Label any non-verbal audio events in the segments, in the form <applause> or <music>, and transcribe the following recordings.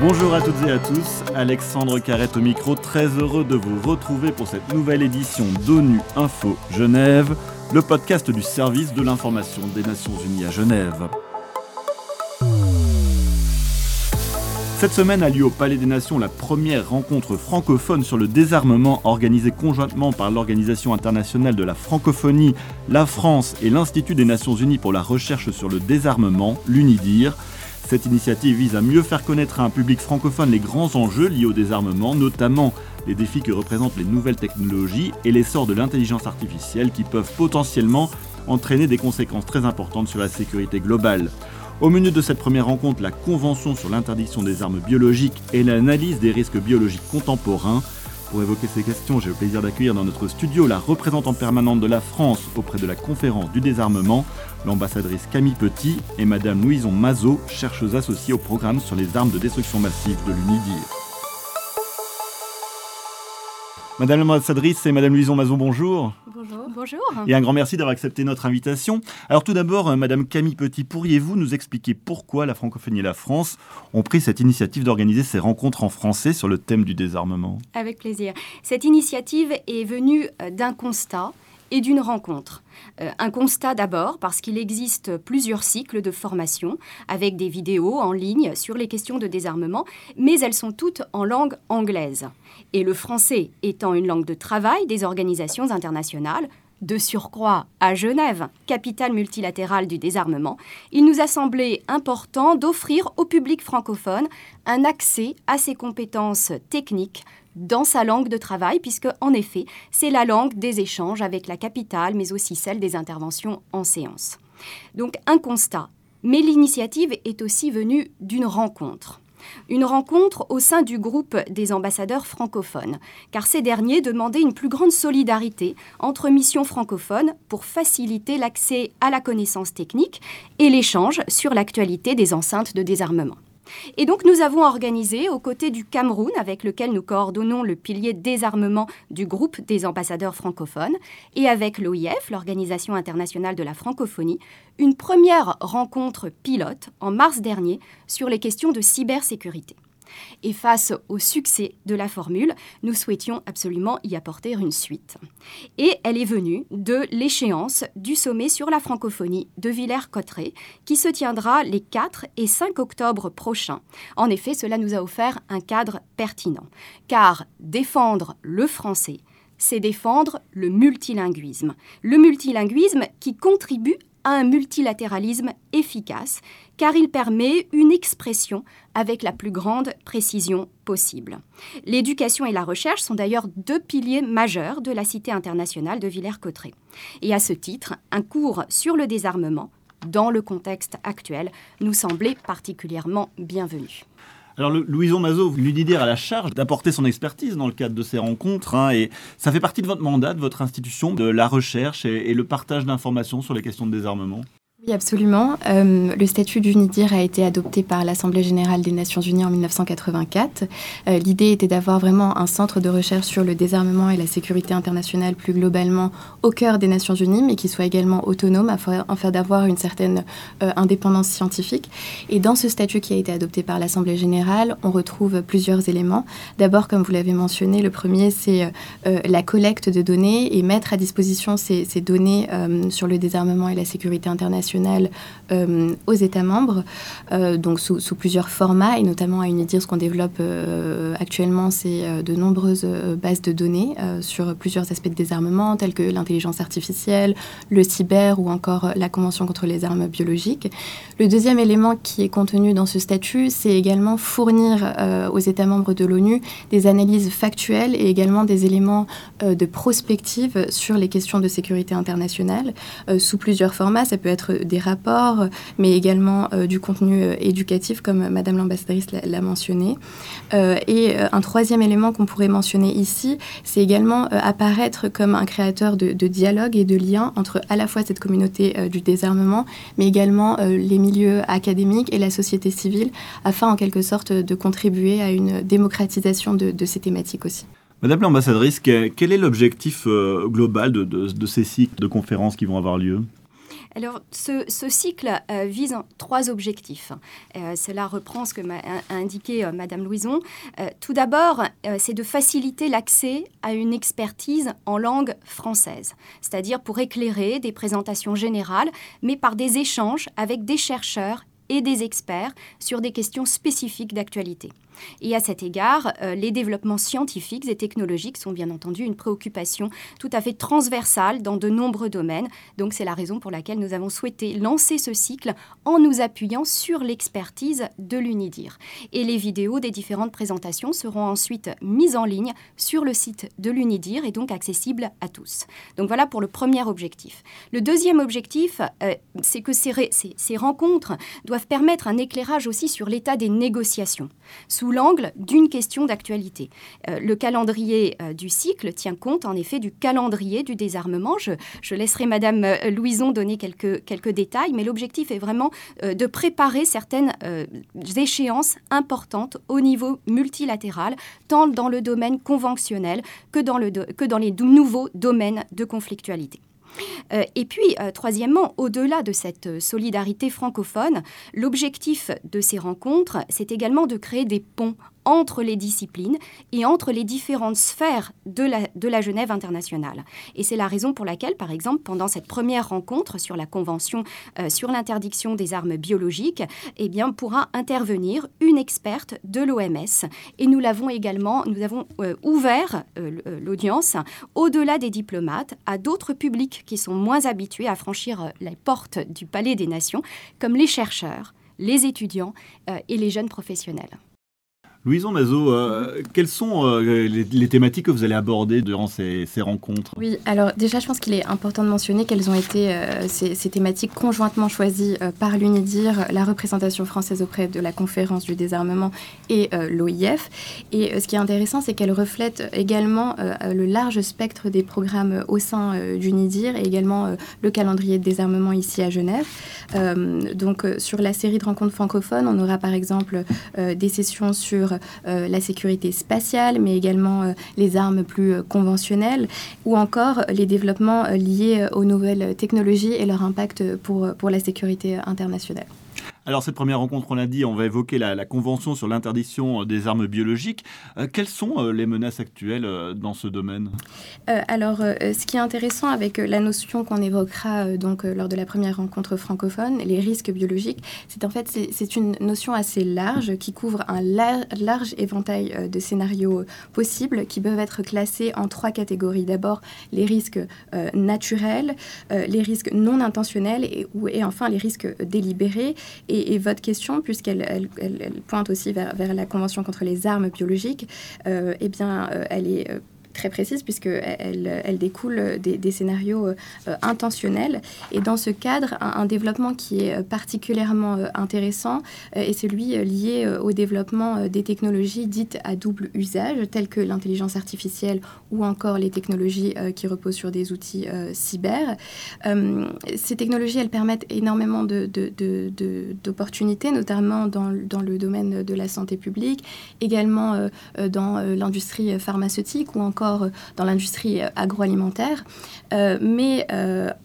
Bonjour à toutes et à tous, Alexandre Carrette au micro, très heureux de vous retrouver pour cette nouvelle édition d'ONU Info Genève, le podcast du service de l'information des Nations Unies à Genève. Cette semaine a lieu au Palais des Nations la première rencontre francophone sur le désarmement organisée conjointement par l'Organisation internationale de la francophonie, la France et l'Institut des Nations Unies pour la recherche sur le désarmement, l'UNIDIR. Cette initiative vise à mieux faire connaître à un public francophone les grands enjeux liés au désarmement, notamment les défis que représentent les nouvelles technologies et l'essor de l'intelligence artificielle qui peuvent potentiellement entraîner des conséquences très importantes sur la sécurité globale. Au menu de cette première rencontre, la Convention sur l'interdiction des armes biologiques et l'analyse des risques biologiques contemporains. Pour évoquer ces questions, j'ai le plaisir d'accueillir dans notre studio la représentante permanente de la France auprès de la conférence du désarmement, l'ambassadrice Camille Petit et Madame Louison Mazot, chercheuse associée au programme sur les armes de destruction massive de l'UNIDIR. Madame l'ambassadrice et Madame Louison Mazot, bonjour. Bonjour. Bonjour. Et un grand merci d'avoir accepté notre invitation. Alors tout d'abord, euh, Madame Camille Petit, pourriez-vous nous expliquer pourquoi la francophonie et la France ont pris cette initiative d'organiser ces rencontres en français sur le thème du désarmement? Avec plaisir. Cette initiative est venue euh, d'un constat et d'une rencontre. Euh, un constat d'abord parce qu'il existe plusieurs cycles de formation avec des vidéos en ligne sur les questions de désarmement, mais elles sont toutes en langue anglaise. Et le français étant une langue de travail des organisations internationales, de surcroît à Genève, capitale multilatérale du désarmement, il nous a semblé important d'offrir au public francophone un accès à ces compétences techniques dans sa langue de travail, puisque en effet, c'est la langue des échanges avec la capitale, mais aussi celle des interventions en séance. Donc un constat. Mais l'initiative est aussi venue d'une rencontre. Une rencontre au sein du groupe des ambassadeurs francophones, car ces derniers demandaient une plus grande solidarité entre missions francophones pour faciliter l'accès à la connaissance technique et l'échange sur l'actualité des enceintes de désarmement. Et donc nous avons organisé, aux côtés du Cameroun, avec lequel nous coordonnons le pilier désarmement du groupe des ambassadeurs francophones, et avec l'OIF, l'Organisation internationale de la francophonie, une première rencontre pilote en mars dernier sur les questions de cybersécurité. Et face au succès de la formule, nous souhaitions absolument y apporter une suite. Et elle est venue de l'échéance du sommet sur la francophonie de Villers-Cotterêts, qui se tiendra les 4 et 5 octobre prochains. En effet, cela nous a offert un cadre pertinent, car défendre le français, c'est défendre le multilinguisme. Le multilinguisme qui contribue à un multilatéralisme efficace, car il permet une expression avec la plus grande précision possible. L'éducation et la recherche sont d'ailleurs deux piliers majeurs de la Cité internationale de Villers-Cotterêts. Et à ce titre, un cours sur le désarmement, dans le contexte actuel, nous semblait particulièrement bienvenu. Alors, Louison Mazot, l'UNIDIR a la charge d'apporter son expertise dans le cadre de ces rencontres, hein, et ça fait partie de votre mandat, de votre institution, de la recherche et le partage d'informations sur les questions de désarmement oui, absolument. Euh, le statut d'UNIDIR a été adopté par l'Assemblée générale des Nations unies en 1984. Euh, l'idée était d'avoir vraiment un centre de recherche sur le désarmement et la sécurité internationale plus globalement au cœur des Nations unies, mais qui soit également autonome afin, d'avoir une certaine euh, indépendance scientifique. Et dans ce statut qui a été adopté par l'Assemblée générale, on retrouve plusieurs éléments. D'abord, comme vous l'avez mentionné, le premier, c'est la collecte de données et mettre à disposition ces, ces données sur le désarmement et la sécurité internationale euh, aux États membres, euh, donc sous, plusieurs formats, et notamment à UNIDIR, ce qu'on développe euh, actuellement, c'est de nombreuses bases de données sur plusieurs aspects de désarmement, tels que l'intelligence artificielle, le cyber ou encore la Convention contre les armes biologiques. Le deuxième élément qui est contenu dans ce statut, c'est également fournir aux États membres de l'ONU des analyses factuelles et également des éléments de prospective sur les questions de sécurité internationale sous plusieurs formats. Ça peut être des rapports, mais également euh, du contenu euh, éducatif, comme Madame l'ambassadrice l'a mentionné. Euh, et un troisième élément qu'on pourrait mentionner ici, c'est également apparaître comme un créateur de, dialogue et de liens entre à la fois cette communauté du désarmement, mais également les milieux académiques et la société civile, afin en quelque sorte de contribuer à une démocratisation de, ces thématiques aussi. Madame l'ambassadrice, quel est l'objectif global de, ces cycles de conférences qui vont avoir lieu? Alors, ce, cycle euh, vise trois objectifs. Euh, cela reprend ce que m'a indiqué euh, Madame Louison. tout d'abord, c'est de faciliter l'accès à une expertise en langue française, c'est-à-dire pour éclairer des présentations générales, mais par des échanges avec des chercheurs et des experts sur des questions spécifiques d'actualité. Et à cet égard, euh, les développements scientifiques et technologiques sont bien entendu une préoccupation tout à fait transversale dans de nombreux domaines. Donc c'est la raison pour laquelle nous avons souhaité lancer ce cycle en nous appuyant sur l'expertise de l'UNIDIR. Et les vidéos des différentes présentations seront ensuite mises en ligne sur le site de l'UNIDIR et donc accessibles à tous. Donc voilà pour le premier objectif. Le deuxième objectif, euh, c'est que ces, rencontres doivent permettre un éclairage aussi sur l'état des négociations. L'angle d'une question d'actualité. Euh, le calendrier euh, du cycle tient compte en effet du calendrier du désarmement. Je, laisserai Madame euh, Louison donner quelques, détails, mais l'objectif est vraiment de préparer certaines échéances importantes au niveau multilatéral, tant dans le domaine conventionnel que dans les nouveaux domaines de conflictualité. Euh, et puis, euh, troisièmement, au-delà de cette solidarité francophone, l'objectif de ces rencontres, c'est également de créer des ponts entre les disciplines et entre les différentes sphères de la, de la Genève internationale. Et c'est la raison pour laquelle, par exemple, pendant cette première rencontre sur la Convention euh, sur l'interdiction des armes biologiques, eh bien, pourra intervenir une experte de l'OMS. Et nous l'avons également, nous avons euh, ouvert euh, l'audience au-delà des diplomates à d'autres publics qui sont moins habitués à franchir les portes du Palais des Nations, comme les chercheurs, les étudiants et les jeunes professionnels. Louison Mazo, euh, quelles sont euh, les, thématiques que vous allez aborder durant ces, rencontres? Oui, alors déjà, je pense qu'il est important de mentionner qu'elles ont été, euh, ces, thématiques conjointement choisies par l'UNIDIR, la représentation française auprès de la conférence du désarmement et l'OIF. Et ce qui est intéressant, c'est qu'elles reflètent également le large spectre des programmes au sein d'UNIDIR et également le calendrier de désarmement ici à Genève. donc, sur la série de rencontres francophones, on aura par exemple des sessions sur euh, la sécurité spatiale, mais également euh, les armes plus euh, conventionnelles, ou encore les développements liés aux nouvelles technologies et leur impact pour la sécurité internationale. Alors cette première rencontre, on l'a dit, on va évoquer la, Convention sur l'interdiction des armes biologiques. Euh, quelles sont euh, les menaces actuelles euh, dans ce domaine? Alors ce qui est intéressant avec la notion qu'on évoquera donc lors de la première rencontre francophone, les risques biologiques, c'est en fait c'est une notion assez large qui couvre un large éventail de scénarios possibles qui peuvent être classés en trois catégories. D'abord les risques naturels, les risques non intentionnels et, et enfin les risques délibérés. Et et, votre question, puisqu'elle elle, pointe aussi vers, la Convention contre les armes biologiques, euh, eh bien, euh, elle est euh, très précise puisqu'elle elle découle des, scénarios euh, intentionnels. Et dans ce cadre, un, développement qui est particulièrement euh, intéressant euh, est celui lié au développement des technologies dites à double usage, telles que l'intelligence artificielle ou encore les technologies qui reposent sur des outils cyber. ces technologies, elles permettent énormément d'opportunités, notamment dans, le domaine de la santé publique, également dans l'industrie pharmaceutique ou encore euh, dans l'industrie euh, agroalimentaire. Euh, mais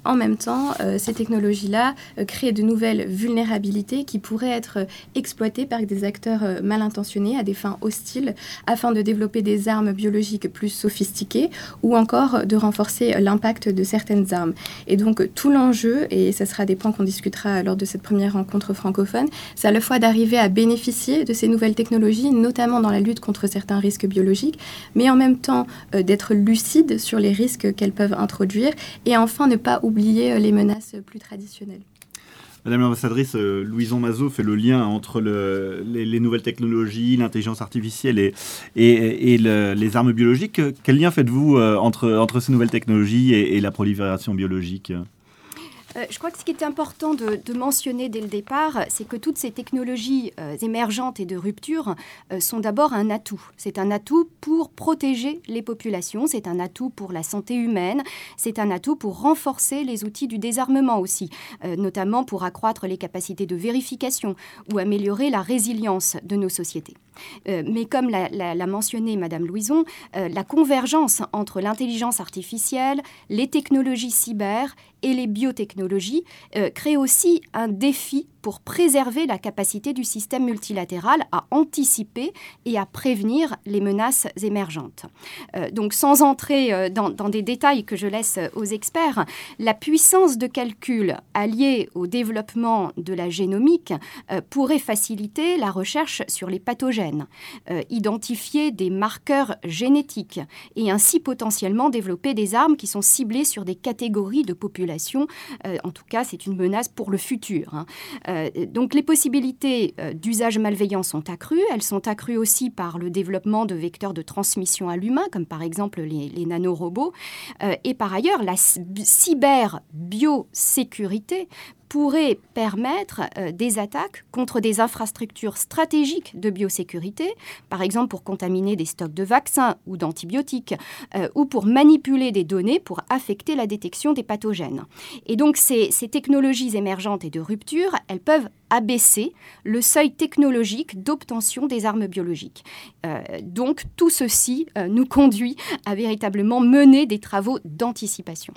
en même temps, ces technologies-là créent de nouvelles vulnérabilités qui pourraient être exploitées par des acteurs mal intentionnés à des fins hostiles afin de développer des armes biologiques plus sophistiquées ou encore de renforcer l'impact de certaines armes. Et donc tout l'enjeu, et ce sera des points qu'on discutera lors de cette première rencontre francophone, c'est à la fois d'arriver à bénéficier de ces nouvelles technologies, notamment dans la lutte contre certains risques biologiques, mais en même temps d'être lucide sur les risques qu'elles peuvent introduire et enfin ne pas oublier euh, les menaces plus traditionnelles. Madame l'ambassadrice, euh, Louison Mazot fait le lien entre les, nouvelles technologies, l'intelligence artificielle et, les armes biologiques. Quel lien faites-vous entre ces nouvelles technologies et la prolifération biologique? Euh, je crois que ce qui est important de, mentionner dès le départ, c'est que toutes ces technologies euh, émergentes et de rupture euh, sont d'abord un atout. C'est un atout pour protéger les populations, c'est un atout pour la santé humaine, c'est un atout pour renforcer les outils du désarmement aussi, notamment pour accroître les capacités de vérification ou améliorer la résilience de nos sociétés. mais comme l'a mentionné Madame Louison, la convergence entre l'intelligence artificielle, les technologies cyber et les biotechnologies crée aussi un défi pour préserver la capacité du système multilatéral à anticiper et à prévenir les menaces émergentes. Euh, donc sans entrer euh, dans, des détails que je laisse aux experts, la puissance de calcul alliée au développement de la génomique euh, pourrait faciliter la recherche sur les pathogènes, identifier des marqueurs génétiques et ainsi potentiellement développer des armes qui sont ciblées sur des catégories de population. en tout cas, c'est une menace pour le futur. Hein. Euh, donc les possibilités euh, d'usage malveillant sont accrues. Elles sont accrues aussi par le développement de vecteurs de transmission à l'humain, comme par exemple les, nanorobots. Euh, et par ailleurs, la cyberbiosécurité pourrait permettre euh, des attaques contre des infrastructures stratégiques de biosécurité, par exemple pour contaminer des stocks de vaccins ou d'antibiotiques, euh, ou pour manipuler des données pour affecter la détection des pathogènes. Et donc ces, technologies émergentes et de rupture, elles peuvent abaisser le seuil technologique d'obtention des armes biologiques. Euh, donc tout ceci nous conduit à véritablement mener des travaux d'anticipation.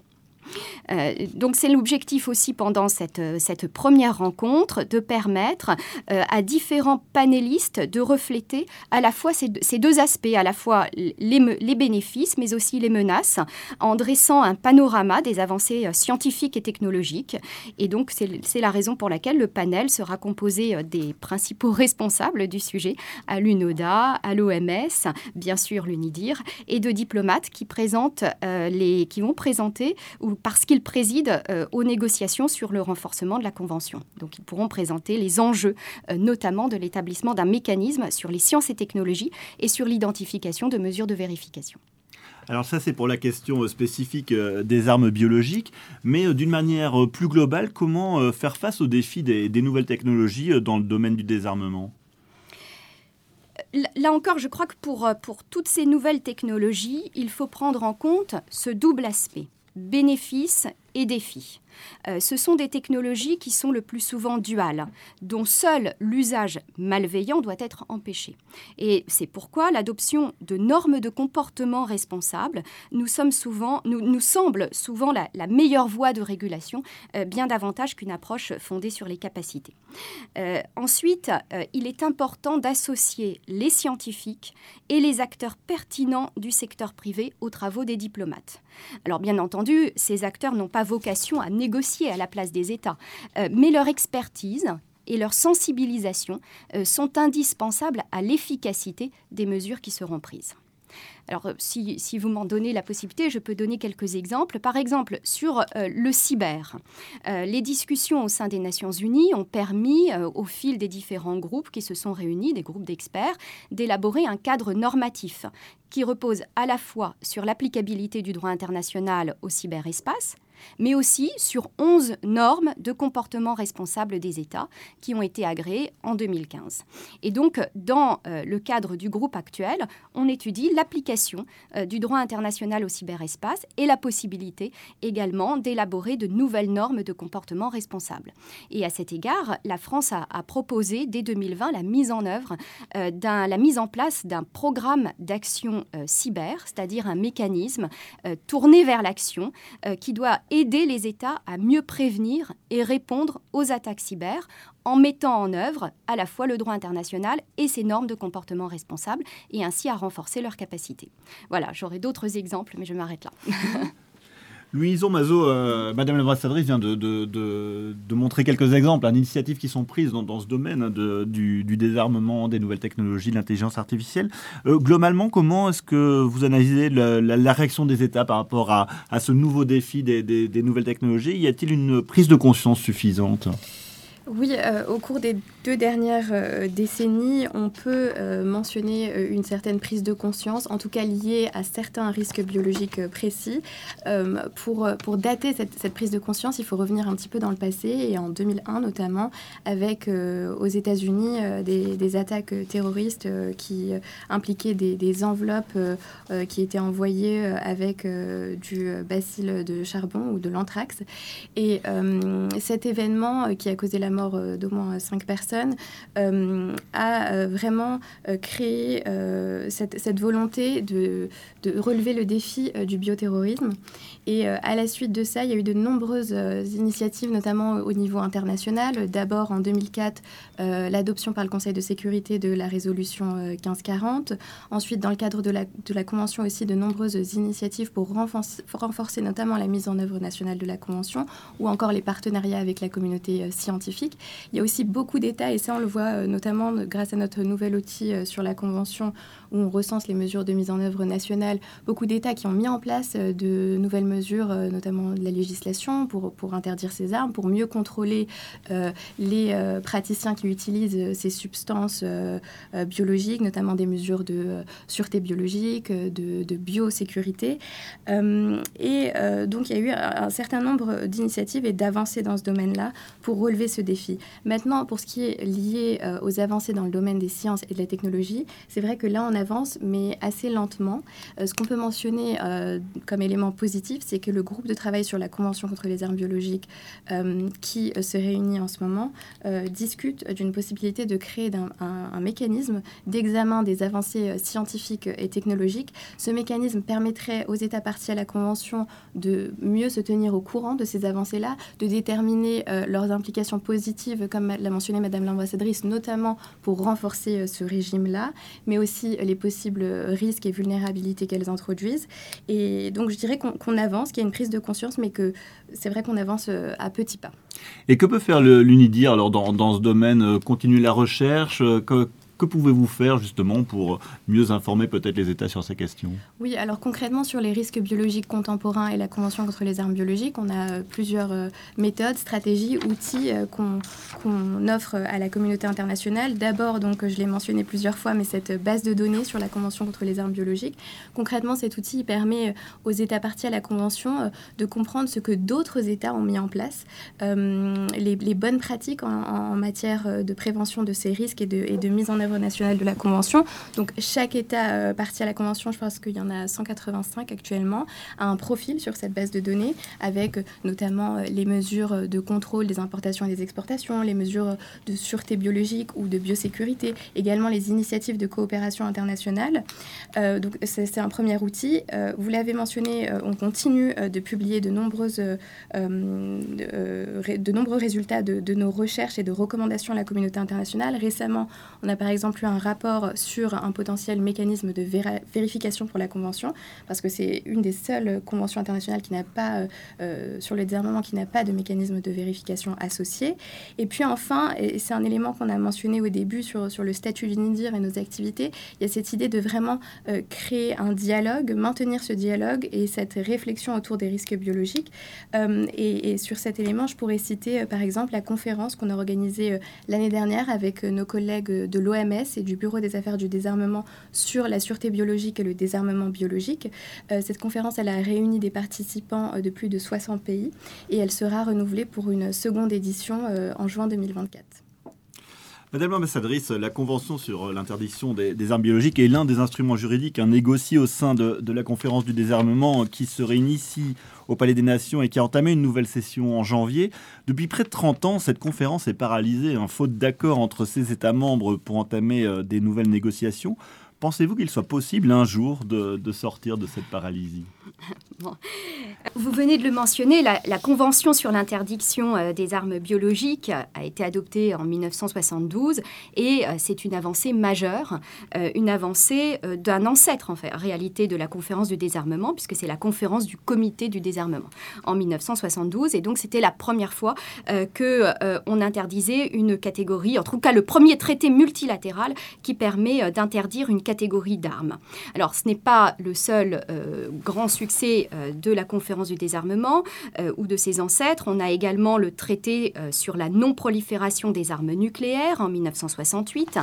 Euh, donc c'est l'objectif aussi pendant cette, cette, première rencontre de permettre euh, à différents panélistes de refléter à la fois ces, ces deux aspects, à la fois les, les, bénéfices mais aussi les menaces, en dressant un panorama des avancées euh, scientifiques et technologiques. Et donc c'est la raison pour laquelle le panel sera composé des principaux <laughs> responsables du sujet, à l'UNODA, à l'OMS, bien sûr l'UNIDIR, et de diplomates qui, présentent, les, qui vont présenter ou parce qu'ils président euh, aux négociations sur le renforcement de la Convention. Donc ils pourront présenter les enjeux, euh, notamment de l'établissement d'un mécanisme sur les sciences et technologies et sur l'identification de mesures de vérification. Alors ça, c'est pour la question euh, spécifique des armes biologiques, mais d'une manière plus globale, comment faire face aux défis des, des nouvelles technologies dans le domaine du désarmement? Là encore, je crois que pour, pour toutes ces nouvelles technologies, il faut prendre en compte ce double aspect bénéfices et défis. Euh, ce sont des technologies qui sont le plus souvent duales, dont seul l'usage malveillant doit être empêché. Et c'est pourquoi l'adoption de normes de comportement nous, nous semble souvent la, meilleure voie de régulation, euh, bien davantage qu'une approche fondée sur les capacités. Euh, ensuite, il est important d'associer les scientifiques et les acteurs pertinents du secteur privé aux travaux des diplomates. Alors bien entendu, ces acteurs n'ont pas vocation à négocier à la place des États, euh, mais leur expertise et leur sensibilisation euh, sont indispensables à l'efficacité des mesures qui seront prises. Alors, euh, si, vous m'en donnez la possibilité, je peux donner quelques exemples. Par exemple, sur le cyber, les discussions au sein des Nations Unies ont permis, au fil des différents groupes qui se sont réunis, des groupes d'experts, d'élaborer un cadre normatif qui repose à la fois sur l'applicabilité du droit international au cyberespace, mais aussi sur 11 normes de comportement responsable des États qui ont été agréées en 2015. Et donc, dans euh, le cadre du groupe actuel, on étudie l'application euh, du droit international au cyberespace et la possibilité également d'élaborer de nouvelles normes de comportement responsable. Et à cet égard, la France a, proposé dès 2020 la mise en œuvre, euh, la mise en place d'un programme d'action cyber, c'est-à-dire un mécanisme tourné vers l'action qui doit aider les États à mieux prévenir et répondre aux attaques cyber en mettant en œuvre à la fois le droit international et ses normes de comportement responsable et ainsi à renforcer leurs capacités. Voilà, j'aurai d'autres exemples, mais je m'arrête là. <laughs> Louison Mazo, euh, Madame l'ambassadrice vient de, montrer quelques exemples d'initiatives qui sont prises dans, ce domaine hein, du, désarmement, des nouvelles technologies, de l'intelligence artificielle. Euh, globalement, comment est-ce que vous analysez la, réaction des États par rapport à, ce nouveau défi des nouvelles technologies? Y a-t-il une prise de conscience suffisante? Oui, euh, au cours des deux dernières euh, décennies, on peut euh, mentionner une certaine prise de conscience, en tout cas liée à certains risques biologiques précis. pour, pour dater cette, prise de conscience, il faut revenir un petit peu dans le passé, et en 2001 notamment, avec aux États-Unis des, des, attaques terroristes qui impliquaient des, des enveloppes qui étaient envoyées avec du bacille de charbon ou de l'anthrax. Et cet événement qui a causé la mort d'au moins cinq personnes, a vraiment créé cette, volonté de, relever le défi du bioterrorisme. Et à la suite de ça, il y a eu de nombreuses initiatives, notamment au niveau international. D'abord, en 2004, l'adoption par le Conseil de sécurité de la résolution 1540. Ensuite, dans le cadre de la, Convention aussi, de nombreuses initiatives pour renforcer, notamment la mise en œuvre nationale de la Convention ou encore les partenariats avec la communauté euh, Il y a aussi beaucoup d'États, et ça on le voit euh, notamment grâce à notre nouvel outil euh, sur la Convention où on recense les mesures de mise en œuvre nationale, beaucoup d'États qui ont mis en place de nouvelles mesures, notamment de la législation, pour, pour interdire ces armes, pour mieux contrôler les praticiens qui utilisent ces substances biologiques, notamment des mesures de sûreté biologique, de, de biosécurité. et donc il y a eu un, certain nombre d'initiatives et d'avancées dans ce domaine-là pour relever ce défi. Maintenant, pour ce qui est lié euh, aux avancées dans le domaine des sciences et de la technologie, c'est vrai que là, on avance, mais assez lentement. Euh, ce qu'on peut mentionner euh, comme élément positif, c'est que le groupe de travail sur la Convention contre les armes biologiques, qui se réunit en ce moment, discute d'une possibilité de créer un, mécanisme d'examen des avancées scientifiques et technologiques. Ce mécanisme permettrait aux États partis à la Convention de mieux se tenir au courant de ces avancées-là, de déterminer leurs implications positives, comme l'a mentionné Madame l'ambassadrice, notamment pour renforcer euh, ce régime-là, mais aussi les possibles risques et vulnérabilités qu'elles introduisent. Et donc je dirais qu'on avance, qu'il y a une prise de conscience, mais que c'est vrai qu'on avance euh, à petits pas. Et que peut faire l'UNIDIR dans, ce domaine Continuer la recherche que pouvez-vous faire justement pour mieux informer peut-être les États sur ces questions? Oui, alors concrètement sur les risques biologiques contemporains et la Convention contre les armes biologiques, on a euh, plusieurs euh, méthodes, stratégies, outils euh, qu'on offre à la communauté internationale. D'abord, donc je l'ai mentionné plusieurs fois, mais cette base de données sur la Convention contre les armes biologiques. Concrètement, cet outil permet aux États partis à la Convention de comprendre ce que d'autres États ont mis en place, les, bonnes pratiques en, matière de prévention de ces risques et de, et de mise en œuvre nationale de la Convention. Donc chaque État euh, parti à la Convention, je pense qu'il y en a 185 actuellement, a un profil sur cette base de données avec euh, notamment euh, les mesures de contrôle des importations et des exportations, les mesures de sûreté biologique ou de biosécurité, également les initiatives de coopération internationale. donc c'est un premier outil. vous l'avez mentionné, on continue de publier de, nombreux résultats de, de, nos recherches et de recommandations à la communauté internationale. Récemment, on a par exemple exemple un rapport sur un potentiel mécanisme de vérification pour la Convention, parce que c'est une des seules conventions internationales qui n'a pas, euh, euh, sur le désarmement, qui n'a pas de mécanisme de vérification associé. Et puis enfin, et c'est un élément qu'on a mentionné au début sur, sur le statut du NIDIR et nos activités, il y a cette idée de vraiment euh, créer un dialogue, maintenir ce dialogue et cette réflexion autour des risques biologiques. Et, et, sur cet élément, je pourrais citer par exemple la conférence qu'on a organisée l'année dernière avec nos collègues de l'OMS et du Bureau des affaires du désarmement sur la sûreté biologique et le désarmement biologique. Euh, cette conférence, a réuni des participants euh, de plus de 60 pays et elle sera renouvelée pour une seconde édition euh, en juin 2024. Madame l'ambassadrice, la Convention sur l'interdiction des, armes biologiques est l'un des instruments juridiques négociés au sein de, la conférence du désarmement qui se réunit ici au Palais des Nations et qui a entamé une nouvelle session en janvier. Depuis près de 30 ans, cette conférence est paralysée, hein, faute d'accord entre ses États membres pour entamer euh, des nouvelles négociations. Pensez-vous qu'il soit possible un jour de, sortir de cette paralysie? Vous venez de le mentionner, la, Convention sur l'interdiction euh, des armes biologiques a été adoptée en 1972 et euh, c'est une avancée majeure, euh, une avancée d'un ancêtre en fait, réalité de la conférence du désarmement, puisque c'est la conférence du comité du désarmement en 1972 et donc c'était la première fois que on interdisait une catégorie, en tout cas le premier traité multilatéral qui permet d'interdire une catégorie d'armes. Alors, ce n'est pas le seul euh, grand succès euh, de la conférence du désarmement euh, ou de ses ancêtres. On a également le traité sur la non-prolifération des armes nucléaires en 1968,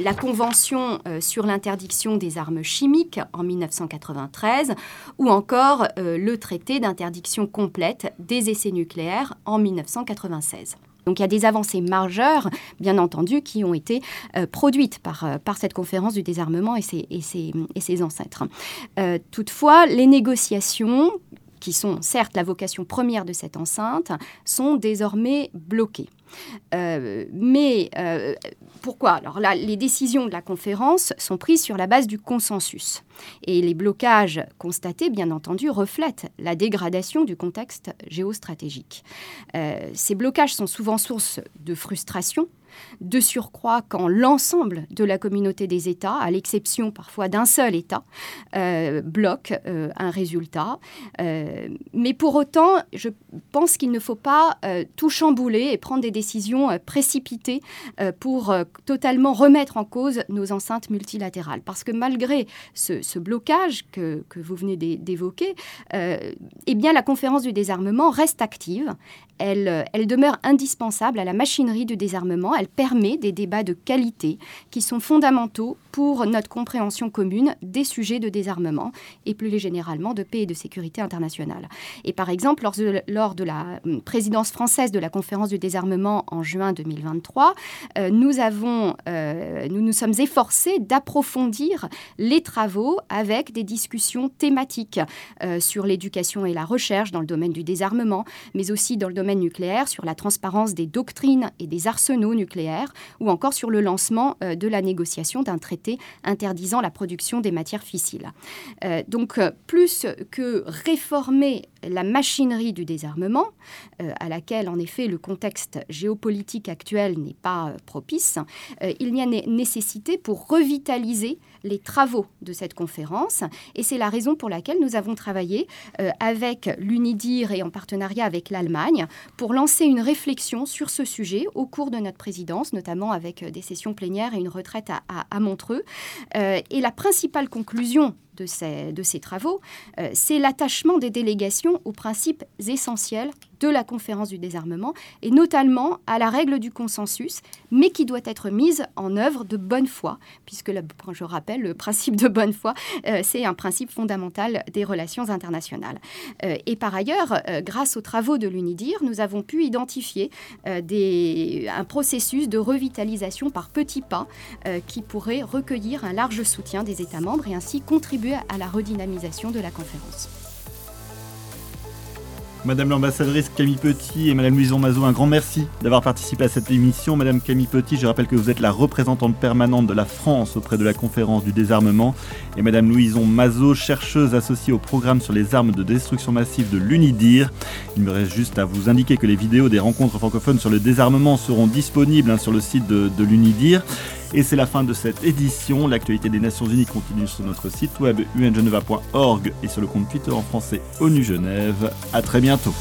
la convention sur l'interdiction des armes chimiques en 1993, ou encore le traité d'interdiction complète des essais nucléaires en 1996. Donc il y a des avancées majeures, bien entendu, qui ont été euh, produites par, euh, par cette conférence du désarmement et ses, ses ancêtres. Euh, toutefois, les négociations qui sont certes la vocation première de cette enceinte, sont désormais bloquées. Mais pourquoi? Alors là, les décisions de la conférence sont prises sur la base du consensus. Et les blocages constatés, bien entendu, reflètent la dégradation du contexte géostratégique. ces blocages sont souvent source de frustration de surcroît quand l'ensemble de la communauté des États, à l'exception parfois d'un seul État, euh, bloque euh, un résultat. Euh, mais pour autant, je pense qu'il ne faut pas tout chambouler et prendre des décisions précipitées pour totalement remettre en cause nos enceintes multilatérales. Parce que malgré ce, blocage que, vous venez d'évoquer, eh la conférence du désarmement reste active. Elle demeure indispensable à la machinerie du désarmement elle permet des débats de qualité qui sont fondamentaux pour notre compréhension commune des sujets de désarmement et plus généralement de paix et de sécurité internationale. Et par exemple, lors de, la hum, présidence française de la conférence du désarmement en juin 2023, euh, nous, avons, euh, nous nous sommes efforcés d'approfondir les travaux avec des discussions thématiques euh, sur l'éducation et la recherche dans le domaine du désarmement, mais aussi dans le domaine nucléaire, sur la transparence des doctrines et des arsenaux nucléaires ou encore sur le lancement euh, de la négociation d'un traité interdisant la production des matières fissiles. Euh, donc, euh, plus que réformer la machinerie du désarmement, à laquelle en effet le contexte géopolitique actuel n'est pas propice, il y a nécessité pour revitaliser les travaux de cette conférence. Et c'est la raison pour laquelle nous avons travaillé avec l'UNIDIR et en partenariat avec l'Allemagne pour lancer une réflexion sur ce sujet au cours de notre présidence notamment avec euh, des sessions plénières et une retraite à, Montreux. Euh, et la principale conclusion de ces, travaux, euh, c'est l'attachement des délégations aux principes essentiels de la conférence du désarmement, et notamment à la règle du consensus, mais qui doit être mise en œuvre de bonne foi, puisque, je rappelle, le principe de bonne foi, euh, c'est un principe fondamental des relations internationales. Euh, et par ailleurs, grâce aux travaux de l'UNIDIR, nous avons pu identifier un processus de revitalisation par petits pas qui pourrait recueillir un large soutien des États membres et ainsi contribuer à la redynamisation de la conférence. Madame l'ambassadrice Camille Petit et Madame Louison Mazot, un grand merci d'avoir participé à cette émission. Madame Camille Petit, je rappelle que vous êtes la représentante permanente de la France auprès de la conférence du désarmement. Et Madame Louison Mazot, chercheuse associée au programme sur les armes de destruction massive de l'UNIDIR. Il me reste juste à vous indiquer que les vidéos des rencontres francophones sur le désarmement seront disponibles hein, sur le site de, de l'UNIDIR. Et c'est la fin de cette édition. L'actualité des Nations Unies continue sur notre site web ungeneva.org et sur le compte Twitter en français ONU Genève. A très bientôt.